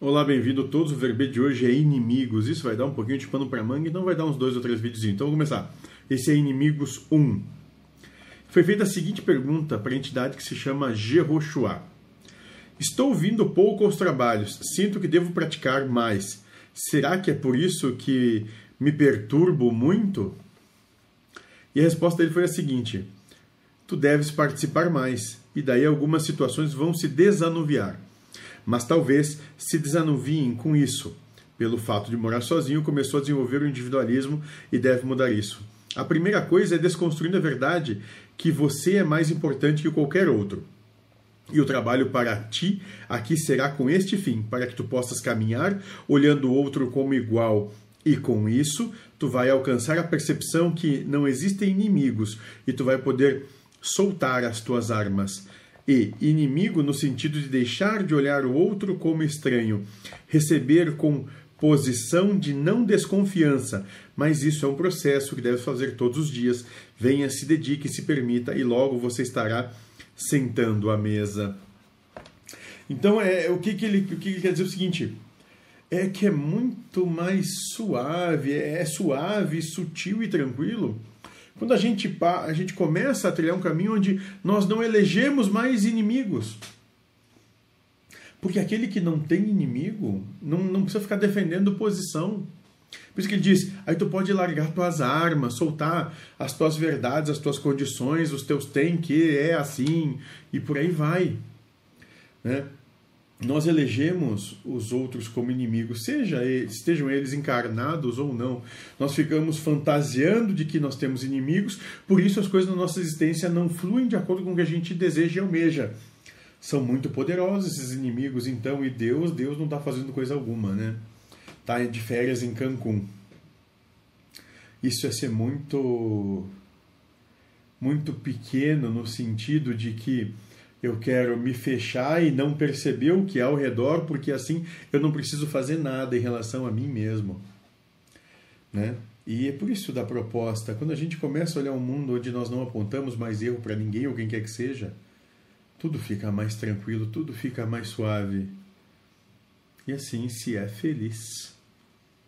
Olá, bem-vindo a todos. O verbete de hoje é inimigos. Isso vai dar um pouquinho de pano para manga, então vai dar uns dois ou três vídeos. Então vamos começar. Esse é Inimigos 1. Foi feita a seguinte pergunta para a entidade que se chama Jehoshua. Estou vindo pouco aos trabalhos, sinto que devo praticar mais. Será que é por isso que me perturbo muito? E a resposta dele foi a seguinte: Tu deves participar mais, e daí algumas situações vão se desanuviar mas talvez se desanuviem com isso. Pelo fato de morar sozinho, começou a desenvolver o individualismo e deve mudar isso. A primeira coisa é desconstruindo a verdade que você é mais importante que qualquer outro. E o trabalho para ti aqui será com este fim, para que tu possas caminhar olhando o outro como igual. E com isso, tu vai alcançar a percepção que não existem inimigos e tu vai poder soltar as tuas armas e inimigo no sentido de deixar de olhar o outro como estranho, receber com posição de não desconfiança, mas isso é um processo que deve fazer todos os dias. Venha, se dedique, se permita e logo você estará sentando à mesa. Então, é o que, que, ele, o que ele quer dizer é o seguinte: é que é muito mais suave, é, é suave, sutil e tranquilo quando a gente, a gente começa a trilhar um caminho onde nós não elegemos mais inimigos. Porque aquele que não tem inimigo não, não precisa ficar defendendo posição. Por isso que ele diz: aí tu pode largar tuas armas, soltar as tuas verdades, as tuas condições, os teus tem que, é assim, e por aí vai. Né? Nós elegemos os outros como inimigos, seja eles, estejam eles encarnados ou não. Nós ficamos fantasiando de que nós temos inimigos, por isso as coisas na nossa existência não fluem de acordo com o que a gente deseja e almeja. São muito poderosos esses inimigos, então, e Deus, Deus não está fazendo coisa alguma, né? Está de férias em Cancún. Isso é ser muito, muito pequeno no sentido de que eu quero me fechar e não perceber o que é ao redor, porque assim eu não preciso fazer nada em relação a mim mesmo. Né? E é por isso da proposta, quando a gente começa a olhar um mundo onde nós não apontamos mais erro para ninguém ou quem quer que seja, tudo fica mais tranquilo, tudo fica mais suave. E assim se é feliz.